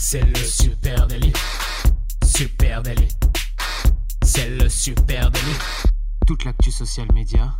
C'est le super délit. Super délit. C'est le super délit. Toute l'actu social média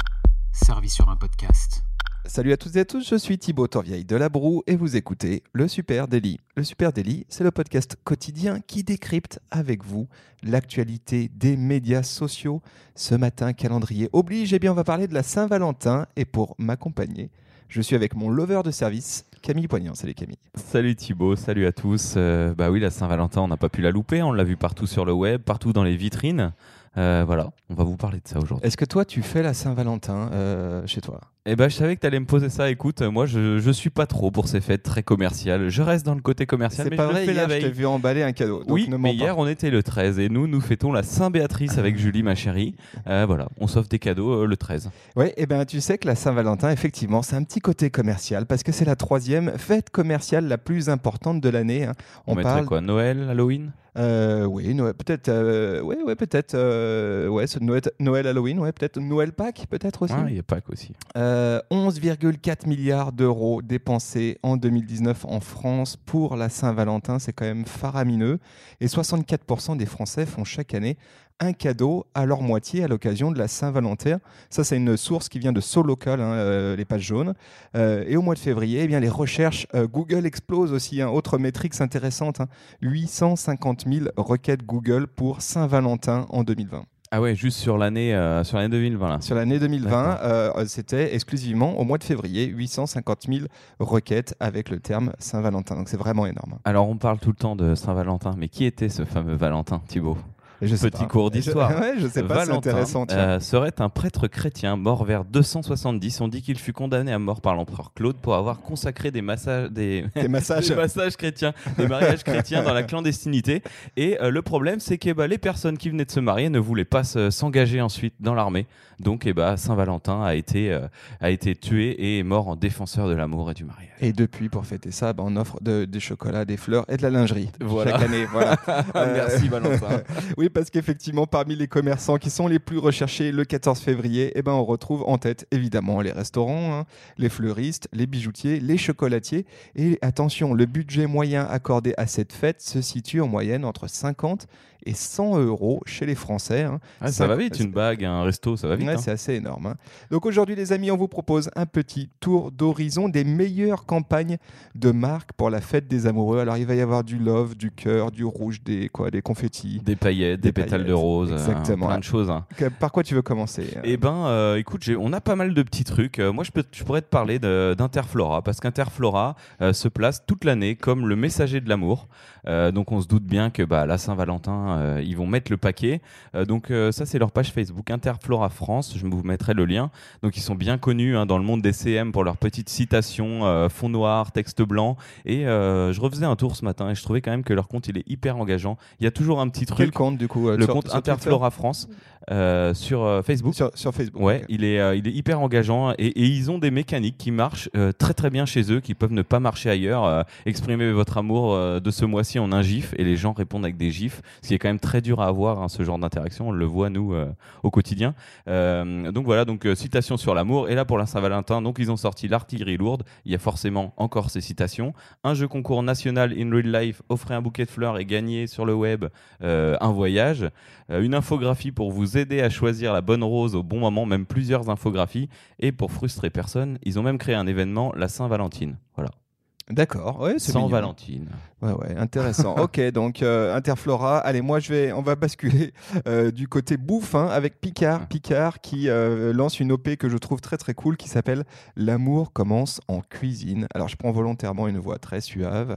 servie sur un podcast. Salut à toutes et à tous, je suis Thibaut Torvieille de La Broue et vous écoutez Le Super Daily. Le Super Daily, c'est le podcast quotidien qui décrypte avec vous l'actualité des médias sociaux. Ce matin, calendrier oblige, eh bien on va parler de la Saint-Valentin et pour m'accompagner, je suis avec mon lover de service, Camille Poignant. Salut Camille. Salut Thibaut, salut à tous. Euh, bah oui, la Saint-Valentin, on n'a pas pu la louper, on l'a vu partout sur le web, partout dans les vitrines. Euh, voilà, on va vous parler de ça aujourd'hui. Est-ce que toi, tu fais la Saint-Valentin euh, chez toi? Eh ben, je savais que tu allais me poser ça. Écoute, moi, je, je suis pas trop pour ces fêtes très commerciales. Je reste dans le côté commercial. C'est mais pas je le vrai, fais hier, la je t'ai vu emballer un cadeau. donc Oui, ne mais pas. hier on était le 13 et nous, nous fêtons la Saint-Béatrice avec Julie, ma chérie. Euh, voilà, on s'offre des cadeaux le 13. Oui, et ben tu sais que la Saint-Valentin, effectivement, c'est un petit côté commercial parce que c'est la troisième fête commerciale la plus importante de l'année. hein. On, mettrait parle, quoi Noël, Halloween? Euh, oui, Noël, peut-être, euh, ouais, ouais, peut-être, euh, ouais, ce Noël, Noël, Halloween, ouais, peut-être Noël Pâques, peut-être aussi. Ah, Il y a Pâques aussi. Euh, 11,4 milliards d'euros dépensés en 2019 en France pour la Saint-Valentin, c'est quand même faramineux. Et 64% des Français font chaque année un cadeau à leur moitié à l'occasion de la Saint-Valentin. Ça, c'est une source qui vient de SoLocal, hein, euh, les pages jaunes. Euh, et au mois de février, eh bien, les recherches euh, Google explosent aussi. hein. Autre métrique intéressante, hein, 850 000 requêtes Google pour Saint-Valentin en 2020. Ah ouais, juste sur l'année euh, sur l'année 2020 là. Sur l'année 2020, D'accord. euh, c'était exclusivement au mois de février 850 000 requêtes avec le terme Saint-Valentin. Donc c'est vraiment énorme. Alors on parle tout le temps de Saint-Valentin, mais qui était ce fameux Valentin, Thibaut? Et je sais Petit pas. cours d'histoire. Je, ouais, je sais pas, c'est Valentin intéressant. euh, serait un prêtre chrétien mort vers 270. On dit qu'il fut condamné à mort par l'empereur Claude pour avoir consacré des massages, des, Des massages. des massages chrétiens, des mariages chrétiens dans la clandestinité. Et euh, le problème, c'est que bah, les personnes qui venaient de se marier ne voulaient pas se- s'engager ensuite dans l'armée. Donc, eh bah, Saint-Valentin a été euh, a été tué et est mort en défenseur de l'amour et du mariage. Et depuis, pour fêter ça, bah, on offre de- des chocolats, des fleurs et de la lingerie Voilà. chaque année. Voilà. Merci Valentin. oui, parce qu'effectivement, parmi les commerçants qui sont les plus recherchés le 14 février, eh ben, on retrouve en tête évidemment les restaurants, hein, les fleuristes, les bijoutiers, les chocolatiers. Et attention, le budget moyen accordé à cette fête se situe en moyenne entre 50 et 100 euros chez les Français. hein. Ah, ça va vite, une bague, un resto, ça va vite. Ouais, hein. c'est assez énorme. Donc aujourd'hui, les amis, on vous propose un petit tour d'horizon des meilleures campagnes de marque pour la fête des amoureux. Alors il va y avoir du love, du cœur, du rouge, des quoi, des confettis. Des paillettes, des, pétales de rose, exactement. plein de choses. hein. Par quoi tu veux commencer euh Eh ben, euh, écoute, on a pas mal de petits trucs. Euh, moi, je, peux, je pourrais te parler d'Interflora, parce qu'Interflora euh, se place toute l'année comme le messager de l'amour. Euh, donc, on se doute bien que bah, la Saint-Valentin, ils vont mettre le paquet. Donc, ça, c'est leur page Facebook, Interflora France. Je vous mettrai le lien. Donc, ils sont bien connus hein, dans le monde des CM pour leurs petites citations, fond noir, texte blanc. Et je refaisais un tour ce matin et je trouvais quand même que leur compte, il est hyper engageant. Il y a toujours un petit truc. Quel compte du coup euh, le sur- compte sur Interflora France euh, sur euh, Facebook. sur, sur Facebook. Ouais, il est, il est hyper engageant et, et ils ont des mécaniques qui marchent très très bien chez eux, qui peuvent ne pas marcher ailleurs. Exprimez votre amour de ce mois-ci en un gif et les gens répondent avec des gifs, ce qui est quand même très dur à avoir hein, ce genre d'interaction. On le voit nous au quotidien. Donc voilà, donc citation sur l'amour. Et là pour la Saint-Valentin, donc ils ont sorti l'artillerie lourde. Il y a forcément encore ces citations. Un jeu concours national in real life, offrez un bouquet de fleurs et gagnez sur le web euh, un voyage. Euh, une infographie pour vous aider à choisir la bonne rose au bon moment, même plusieurs infographies. Et pour frustrer personne, ils ont même créé un événement, la Saint-Valentine. Voilà. D'accord, ouais, c'est Sans mignon. Valentine. Ouais, ouais, intéressant. ok, donc euh, Interflora. Allez, moi je vais, on va basculer euh, du côté bouffe hein, avec Picard. Ah. Picard qui euh, lance une OP que je trouve très très cool qui s'appelle L'amour commence en cuisine. Alors je prends volontairement une voix très suave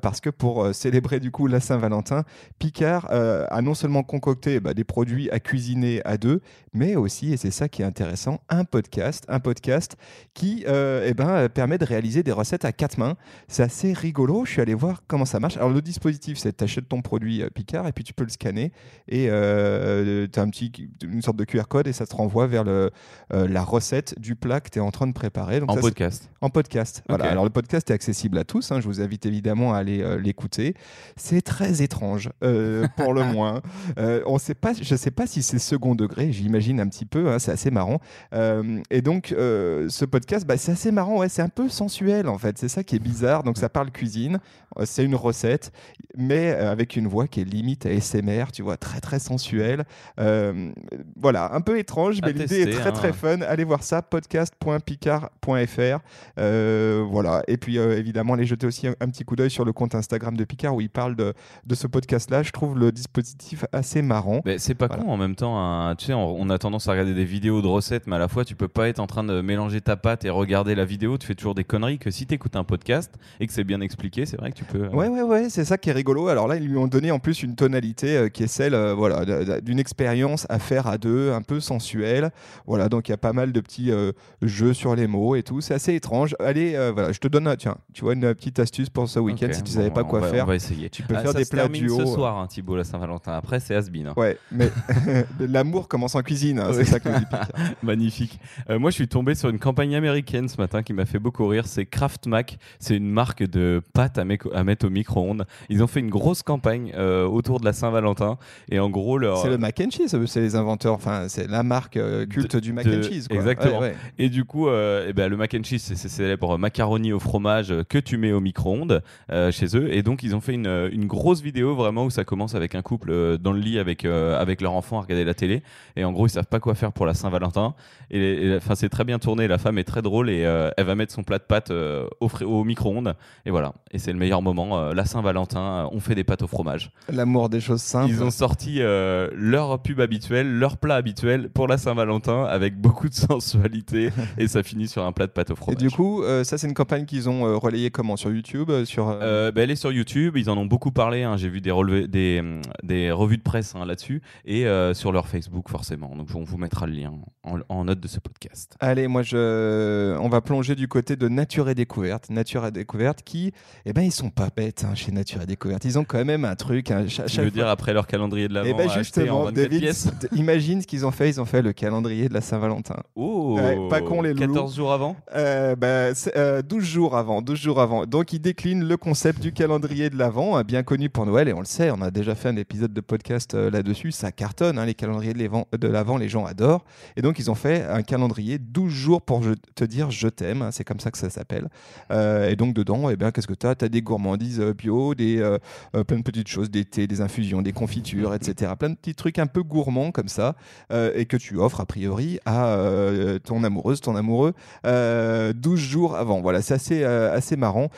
parce que pour célébrer du coup la Saint-Valentin, Picard a non seulement concocté bah, des produits à cuisiner à deux, mais aussi, et c'est ça qui est intéressant, un podcast, un podcast qui eh ben, permet de réaliser des recettes à quatre mains. C'est assez rigolo. Je suis allé voir comment ça marche. Alors, le dispositif, c'est tu achètes ton produit euh, Picard et puis tu peux le scanner et euh, tu as un petit, une sorte de QR code et ça te renvoie vers le, euh, la recette du plat que tu es en train de préparer. Donc En ça, podcast. en podcast. Voilà. Alors le podcast est accessible à tous. hein. Je vous invite évidemment à aller euh, l'écouter. C'est très étrange, euh, pour le moins. Euh, on sait pas. Je ne sais pas si c'est second degré. J'imagine un petit peu. hein, c'est assez marrant. Euh, et donc euh, ce podcast, bah, c'est assez marrant. Ouais, c'est un peu sensuel en fait. C'est ça qui est bizarre. Bizarre. Donc ça parle cuisine, euh, c'est une recette, mais euh, avec une voix qui est limite à SMR, tu vois, très très sensuelle. Euh, voilà, un peu étrange, mais l'idée est très hein. très fun. Allez voir ça, podcast.picard.fr. Euh, voilà, et puis euh, évidemment, allez jeter aussi un, un petit coup d'œil sur le compte Instagram de Picard où il parle de, de ce podcast-là. Je trouve le dispositif assez marrant. Mais c'est pas Voilà. con en même temps. hein. Tu sais, on, on a tendance à regarder des vidéos de recettes, mais à la fois, tu peux pas être en train de mélanger ta pâte et regarder la vidéo. Tu fais toujours des conneries. Que si tu écoutes un podcast et que c'est bien expliqué, c'est vrai que tu peux. euh, Ouais, ouais, ouais, c'est ça qui est rigolo. Alors là, ils lui ont donné en plus une tonalité euh, qui est celle euh, voilà, d'une expérience à faire à deux, un peu sensuelle. Voilà, donc il y a pas mal de petits jeux sur les mots et tout. C'est assez étrange. Allez, voilà, je te donne, euh, tiens, tu vois, une petite astuce pour ce week-end si tu bon, savais pas quoi va- faire. On va essayer. Tu peux Ah, faire ça des se plats duo. ce soir, hein, Thibaut, la Saint-Valentin. Après, c'est Asbin. Ouais, mais l'amour commence en cuisine, hein, c'est ça que. Magnifique. Euh, moi, je suis tombé sur une campagne américaine ce matin qui m'a fait beaucoup rire. C'est Kraft Mac. C'est une marque de pâtes à, mettre au micro-ondes. Ils ont fait une grosse campagne euh, autour de la Saint-Valentin. Et en gros, leur. C'est le mac and cheese, c'est les inventeurs, enfin, c'est la marque euh, culte du mac de- and cheese. Quoi. exactement. Ouais, ouais. Et du coup, euh, eh ben, le mac and cheese, c'est c'est célèbre macaroni au fromage que tu mets au micro-ondes chez eux. Et donc, ils ont fait une, une grosse vidéo vraiment où ça commence avec un couple dans le lit avec, avec leur enfant à regarder la télé. Et en gros, ils savent pas quoi faire pour la Saint-Valentin. Et, et, enfin, c'est très bien tourné. La femme est très drôle et elle va mettre son plat de pâtes au, au micro-ondes. Et voilà. Et c'est le meilleur moment. euh, la Saint-Valentin, euh, on fait des pâtes au fromage. L'amour des choses simples. Ils ont sorti euh, leur pub habituel, leur plat habituel pour la Saint-Valentin avec beaucoup de sensualité et ça finit sur un plat de pâte au Et fromage. du coup, euh, ça, c'est une campagne qu'ils ont euh, relayée comment? Sur YouTube sur, bah, elle est sur YouTube, ils en ont beaucoup parlé, hein, j'ai vu des, relevés, des, hum, des revues de presse hein, là-dessus, et sur leur Facebook forcément, donc on vous mettra le lien en, en note de ce podcast. Allez, moi, je... on va plonger du côté de Nature et Découverte. Nature Découverte qui, eh ben, ils sont pas bêtes hein, chez Nature et Découverte. Ils ont quand même un truc. hein, cha- Tu chaque veux fois- dire après leur calendrier de l'avant Eh ben justement, 24 David, imagine ce qu'ils ont fait. Ils ont fait le calendrier de la Saint-Valentin. Oh Ouais, pas con, les loulous. 14 jours avant? Euh, bah, c'est, euh, 12 jours avant, 12 jours avant. Donc, ils déclinent le concept du calendrier de l'Avent, euh, bien connu pour Noël, et on le sait, on a déjà fait un épisode de podcast euh, là-dessus. Ça cartonne, hein, les calendriers de l'Avent, les gens adorent. Et donc, ils ont fait un calendrier 12 jours pour je- te dire je t'aime, hein, c'est comme ça que ça s'appelle. Euh, et donc, dedans, eh bien, qu'est-ce que tu as Tu as des gourmandises euh, bio, des, euh, euh, plein de petites choses, des thés, des infusions, des confitures, etc. Plein de petits trucs un peu gourmands comme ça, euh, et que tu offres a priori à ton amoureuse, ton amoureux, euh, 12 jours avant. Voilà, c'est assez, assez marrant.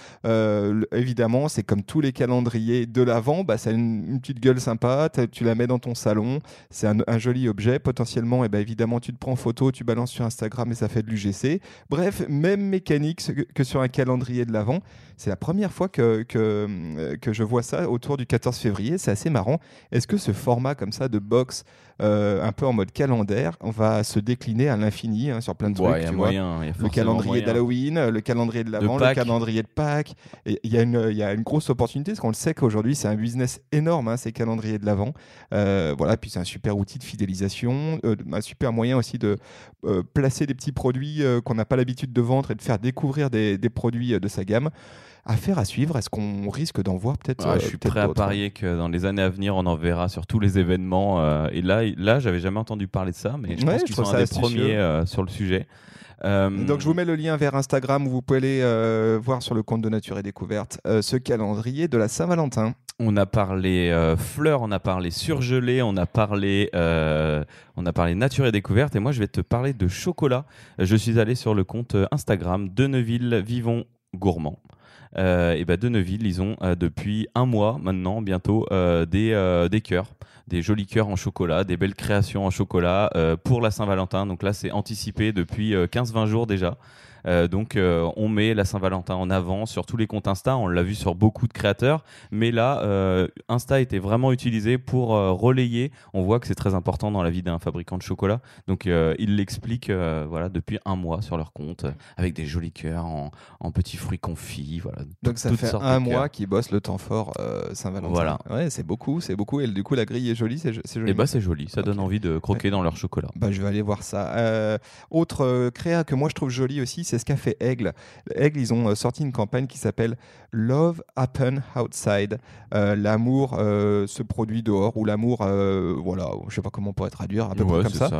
Évidemment, c'est comme tous les calendriers de l'avant, bah, ça a une, petite gueule sympa, tu la mets dans ton salon, c'est un, un joli objet. Potentiellement, et ben évidemment, tu te prends en photo, tu balances sur Instagram et ça fait de l'UGC. Bref, même mécanique que, que sur un calendrier l'avant. C'est la première fois que, euh, je vois ça autour du 14 février. C'est assez marrant. Est-ce que ce format comme ça de box, euh, un peu en mode calendaire, on va se décliner à l'infini hein, sur plein de Ouais, trucs il y a tu vois moyen. y a le calendrier d'Halloween, euh, le calendrier de l'Avent, le calendrier de Pâques. Et Il y, a une- il y a une grosse opportunité parce qu'on le sait qu'aujourd'hui c'est un business énorme, hein, ces calendriers de l'Avent. Euh, voilà, puis c'est un super outil de fidélisation, euh, un super moyen aussi de euh, placer des petits produits euh, qu'on n'a pas l'habitude de vendre et de faire découvrir des, des produits euh, de sa gamme. Affaire à suivre, est-ce qu'on risque d'en voir peut-être euh, je suis peut-être prêt à d'autres parier que dans les années à venir, on en verra sur tous les événements. euh, et là, là, j'avais jamais entendu parler de ça, mais je Ouais, pense qu'ils sont un des premiers euh, sur le sujet. Euh, Donc je vous mets le lien vers Instagram où vous pouvez aller euh, voir sur le compte de Nature et Découverte euh, ce calendrier de la Saint-Valentin. On a parlé euh, fleurs, on a parlé surgelé, on a parlé, euh, on a parlé nature et découverte. Et moi, je vais te parler de chocolat. Je suis allé sur le compte euh, Instagram de Neuville Vivons Gourmand. Euh, et ben de Neuville, ils ont euh, depuis un mois maintenant, bientôt, euh, des, des cœurs, des jolis cœurs en chocolat, des belles créations en chocolat pour la Saint-Valentin. Donc là, c'est anticipé depuis euh, 15-20 jours déjà. Euh, donc euh, on met la Saint-Valentin en avant sur tous les comptes Insta, on l'a vu sur beaucoup de créateurs, mais là euh, Insta était vraiment utilisé pour relayer, on voit que c'est très important dans la vie d'un fabricant de chocolat, donc ils l'expliquent voilà, depuis un mois sur leur compte, avec des jolis cœurs en, en petits fruits confits, voilà. Donc ça fait un mois qu'ils bossent le temps fort Saint-Valentin. Voilà. Ouais, c'est beaucoup, c'est beaucoup. Et du coup, la grille est jolie, c'est jo- c'est joli. Et bah c'est joli, ça donne envie de croquer dans leur chocolat. Bah, je vais aller voir ça. Euh, autre créa que moi je trouve jolie aussi, c'est ce qu'a fait Aigle. Aigle, ils ont sorti une campagne qui s'appelle Love Happen Outside. l'amour se produit dehors ou l'amour, voilà, je sais pas comment on pourrait traduire, à peu près comme ça.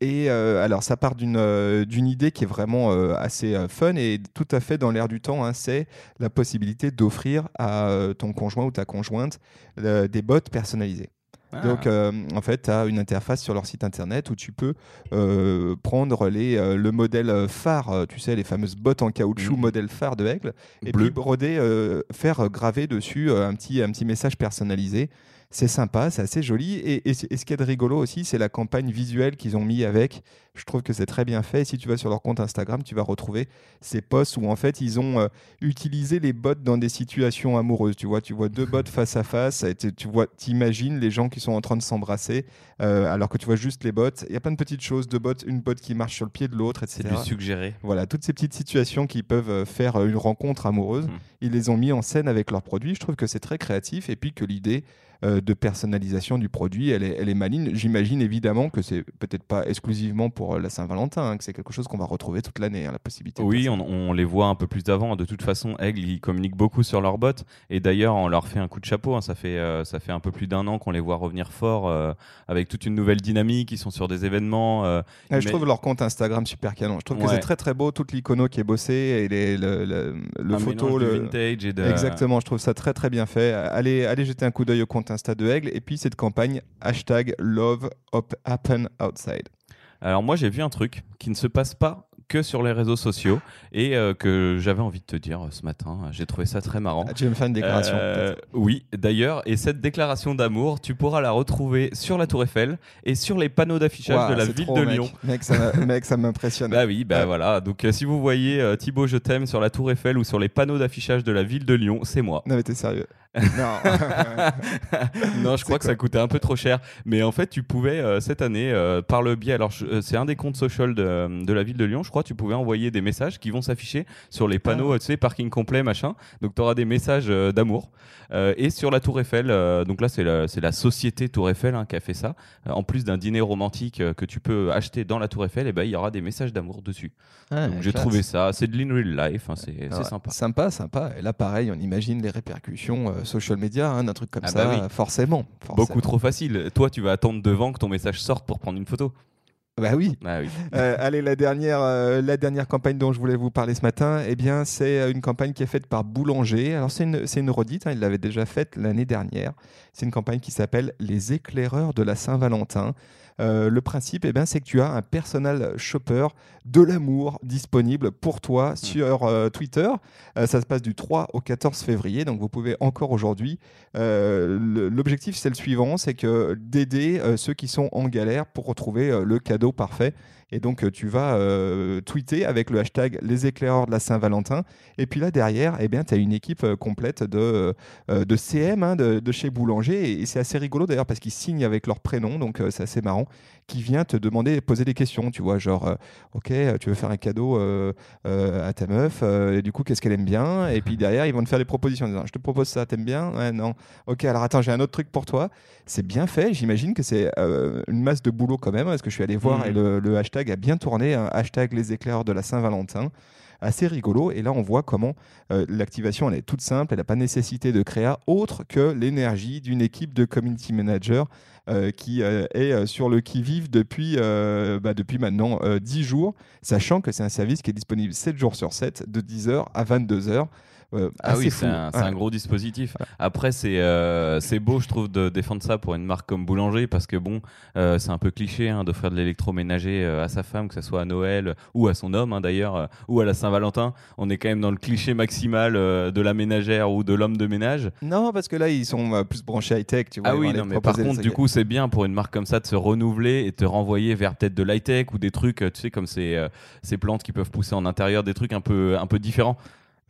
et alors, ça part d'une d'une idée qui est vraiment assez fun et tout à fait dans l'air du temps. Hein, c'est la possibilité d'offrir à ton conjoint ou ta conjointe des bots personnalisés. Ah. Donc, euh, en fait, tu as une interface sur leur site internet où tu peux euh, prendre les, euh, le modèle phare, tu sais, les fameuses bottes en caoutchouc, mmh. modèle phare de Aigle, et puis broder, faire graver dessus un, petit, un petit message personnalisé c'est sympa, c'est assez joli. Et, ce qui est de rigolo aussi, c'est la campagne visuelle qu'ils ont mis avec. Je trouve que c'est très bien fait. Et si tu vas sur leur compte Instagram, tu vas retrouver ces posts où en fait ils ont euh, utilisé les bots dans des situations amoureuses. Tu vois, tu vois deux bots face à face. Et tu vois, t'imagines les gens qui sont en train de s'embrasser euh, alors que tu vois juste les bots. Il y a plein de petites choses, de bots, une bot qui marche sur le pied de l'autre, etc. C'est du suggéré. Voilà, toutes ces petites situations qui peuvent euh, faire une rencontre amoureuse, mmh. ils les ont mis en scène avec leurs produits. Je trouve que c'est très créatif et puis que l'idée de personnalisation du produit, elle est, elle est maligne. J'imagine évidemment que c'est peut-être pas exclusivement pour euh, la Saint-Valentin, hein, que c'est quelque chose qu'on va retrouver toute l'année, hein, la possibilité. Oui, on, les voit un peu plus avant. De toute façon, Aigle, ils communiquent beaucoup sur leurs bots. Et d'ailleurs, on leur fait un coup de chapeau. Hein. Ça, fait, euh, ça fait un peu plus d'un an qu'on les voit revenir fort avec toute une nouvelle dynamique. Ils sont sur des événements. je trouve leur compte Instagram super canon. Je trouve que c'est très très beau, toute l'icono qui est bossée et les, le, le, photo. Le vintage et de... Exactement, je trouve ça très très bien fait. Allez, allez jeter un coup d'œil au compte Insta de Aigle et puis cette campagne hashtag Love Happen Outside. Alors moi j'ai vu un truc qui ne se passe pas que sur les réseaux sociaux et euh, que j'avais envie de te dire euh, ce matin. J'ai trouvé ça très marrant. Ah, tu veux me faire une déclaration euh, Oui, d'ailleurs. Et cette déclaration d'amour, tu pourras la retrouver sur la Tour Eiffel et sur les panneaux d'affichage de la ville de Lyon. Mec, ça m'impressionne. bah oui, bah voilà. Donc si vous voyez Thibaut, je t'aime sur la Tour Eiffel ou sur les panneaux d'affichage de la ville de Lyon, c'est moi. Non mais t'es sérieux non. non, je crois que ça coûtait un peu trop cher. Mais en fait, tu pouvais euh, cette année, euh, par le biais, alors euh, c'est un des comptes social de, de, la ville de Lyon, je crois, tu pouvais envoyer des messages qui vont s'afficher sur les panneaux, ah. tu sais, parking complet, machin. Donc tu auras des messages d'amour. et sur la Tour Eiffel, donc là, c'est la, la, société Tour Eiffel hein, qui a fait ça. en plus d'un dîner romantique que tu peux acheter dans la Tour Eiffel, et eh ben, il y aura des messages d'amour dessus. Ah, donc j'ai trouvé ça, c'est de l'in real life, hein, c'est sympa. Sympa, sympa. Et là, pareil, on imagine les répercussions social media, hein, un truc comme ah ça, bah forcément, Beaucoup trop facile. Toi, tu vas attendre devant que ton message sorte pour prendre une photo. Bah oui. Bah oui. Euh, allez, la dernière, euh, la dernière campagne dont je voulais vous parler ce matin, eh bien, c'est euh, une campagne qui est faite par Boulanger. Alors, c'est une, c'est une redite, hein, il l'avait déjà faite l'année dernière. C'est une campagne qui s'appelle Les éclaireurs de la Saint-Valentin. Euh, le principe, eh ben, c'est que tu as un personal shopper de l'amour disponible pour toi mm. sur euh, Twitter. Euh, ça se passe du 3 au 14 février, donc vous pouvez encore aujourd'hui. L'objectif, c'est le suivant, c'est que d'aider ceux qui sont en galère pour retrouver le cadeau parfait. Et donc, tu vas tweeter avec le hashtag les éclaireurs de la Saint-Valentin. Et puis là, derrière, eh tu as une équipe complète de, de CM hein, de, de, chez Boulanger. Et, et c'est assez rigolo d'ailleurs parce qu'ils signent avec leur prénom, donc c'est assez marrant qui vient te demander, poser des questions, tu vois, genre, euh, ok, tu veux faire un cadeau euh, euh, à ta meuf, et du coup, qu'est-ce qu'elle aime bien? Et puis derrière, ils vont te faire des propositions, disant, je te propose ça, t'aimes bien Ouais, non. Ok, alors attends, j'ai un autre truc pour toi. C'est bien fait, j'imagine que c'est une masse de boulot quand même, parce que je suis allé voir mmh. et le, hashtag a bien tourné, un hashtag les éclairs de la Saint-Valentin assez rigolo. Et là, on voit comment l'activation, elle est toute simple, elle n'a pas nécessité de créer autre que l'énergie d'une équipe de community managers euh, qui euh, est euh, sur le qui-vive depuis, bah, depuis maintenant 10 jours, sachant que c'est un service qui est disponible 7 jours sur 7, de 10h à 22h. Euh, ah oui, c'est un, gros dispositif. Après, euh, c'est beau, je trouve, de défendre ça pour une marque comme Boulanger, parce que bon, euh, c'est un peu cliché hein, d'offrir de l'électroménager à sa femme, que ce soit à Noël ou à son homme hein, d'ailleurs, ou à la Saint-Valentin. On est quand même dans le cliché maximal de la ménagère ou de l'homme de ménage. Non, parce que là, ils sont plus branchés high-tech. Tu vois, ah oui, non, mais par contre, du coup, c'est bien pour une marque comme ça de se renouveler et te renvoyer vers peut-être de l'high-tech ou des trucs, tu sais, comme ces, ces plantes qui peuvent pousser en intérieur, des trucs un peu, un peu différents.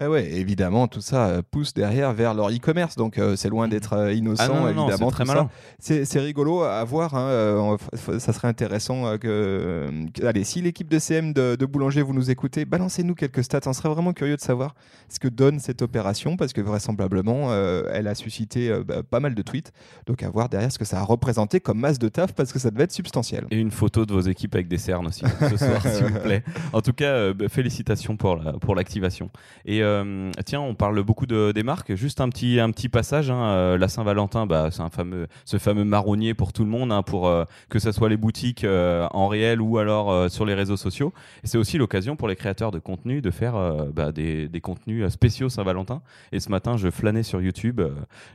Ah ouais, évidemment, tout ça euh, pousse derrière vers leur e-commerce, donc euh, c'est loin d'être euh, innocent, Ah non, non, évidemment. c'est très malin. C'est rigolo à voir. hein, euh, ça serait intéressant que, Allez, si l'équipe de CM de, de Boulanger vous nous écoutez, balancez-nous quelques stats. On serait vraiment curieux de savoir ce que donne cette opération, parce que vraisemblablement, elle a suscité bah, pas mal de tweets. Donc à voir derrière ce que ça a représenté comme masse de taf, parce que ça devait être substantiel. Et une photo de vos équipes avec des cernes aussi ce soir, s'il vous plaît. En tout cas, bah, félicitations pour la- pour l'activation. Et euh, tiens, on parle beaucoup de, des marques. Juste un petit un petit passage. hein, euh, la Saint-Valentin, bah, c'est un fameux ce fameux marronnier pour tout le monde, hein, pour euh, que ce soit les boutiques en réel ou alors sur les réseaux sociaux. C'est aussi l'occasion pour les créateurs de contenu de faire bah, des, des contenus spéciaux Saint-Valentin. Et ce matin, je flânais sur YouTube.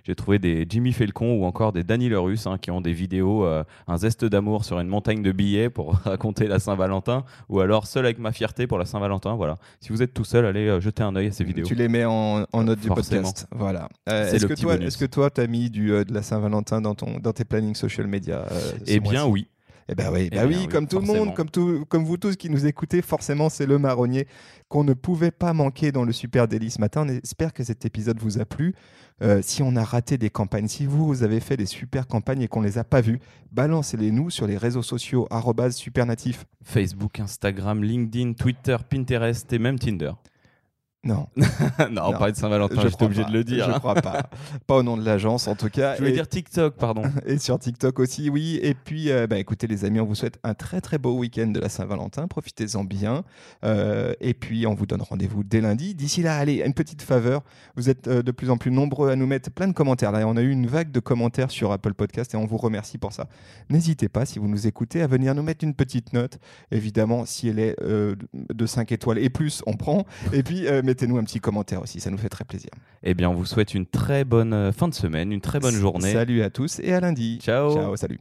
j'ai trouvé des Jimmy Felcon ou encore des Danny Lerus hein, qui ont des vidéos, un zeste d'amour sur une montagne de billets pour raconter la Saint-Valentin, ou alors seul avec ma fierté pour la Saint-Valentin. Voilà. Si vous êtes tout seul, allez jeter un œil ces vidéos. Tu les mets en, en note du podcast. Voilà. Euh, Est-ce que, toi, est-ce que toi, tu as mis du, euh, de la Saint-Valentin dans, ton, dans tes plannings social media euh, Eh bien, oui. Eh ben oui, Eh bien oui, oui, comme tout le monde, comme, tout, comme vous tous qui nous écoutez, forcément, c'est le marronnier qu'on ne pouvait pas manquer dans le Super Daily ce matin. On espère que cet épisode vous a plu. Euh, si on a raté des campagnes, si vous, vous avez fait des super campagnes et qu'on les a pas vues, balancez-les nous sur les réseaux sociaux supernatif. Facebook, Instagram, LinkedIn, Twitter, Pinterest et même Tinder. Non, non, on Non. parlait de Saint-Valentin, je obligé pas. de le dire. Je hein. crois pas. pas au nom de l'agence, en tout cas. Je voulais Et- dire TikTok, pardon. et sur TikTok aussi, oui. Et puis, euh, bah, écoutez, les amis, on vous souhaite un très très beau week-end de la Saint-Valentin. Profitez-en bien. Euh, et puis, on vous donne rendez-vous dès lundi. D'ici là, allez, une petite faveur. Vous êtes euh, de plus en plus nombreux à nous mettre plein de commentaires. Là, on a eu une vague de commentaires sur Apple Podcast et on vous remercie pour ça. N'hésitez pas, si vous nous écoutez, à venir nous mettre une petite note. Évidemment, si elle est euh, de 5 étoiles et plus, on prend. Et puis, mettez-nous un petit commentaire aussi. Ça nous fait très plaisir. Eh bien, on vous souhaite une très bonne euh, fin de semaine, une très bonne journée. Salut à tous et à lundi. Ciao. Ciao, salut.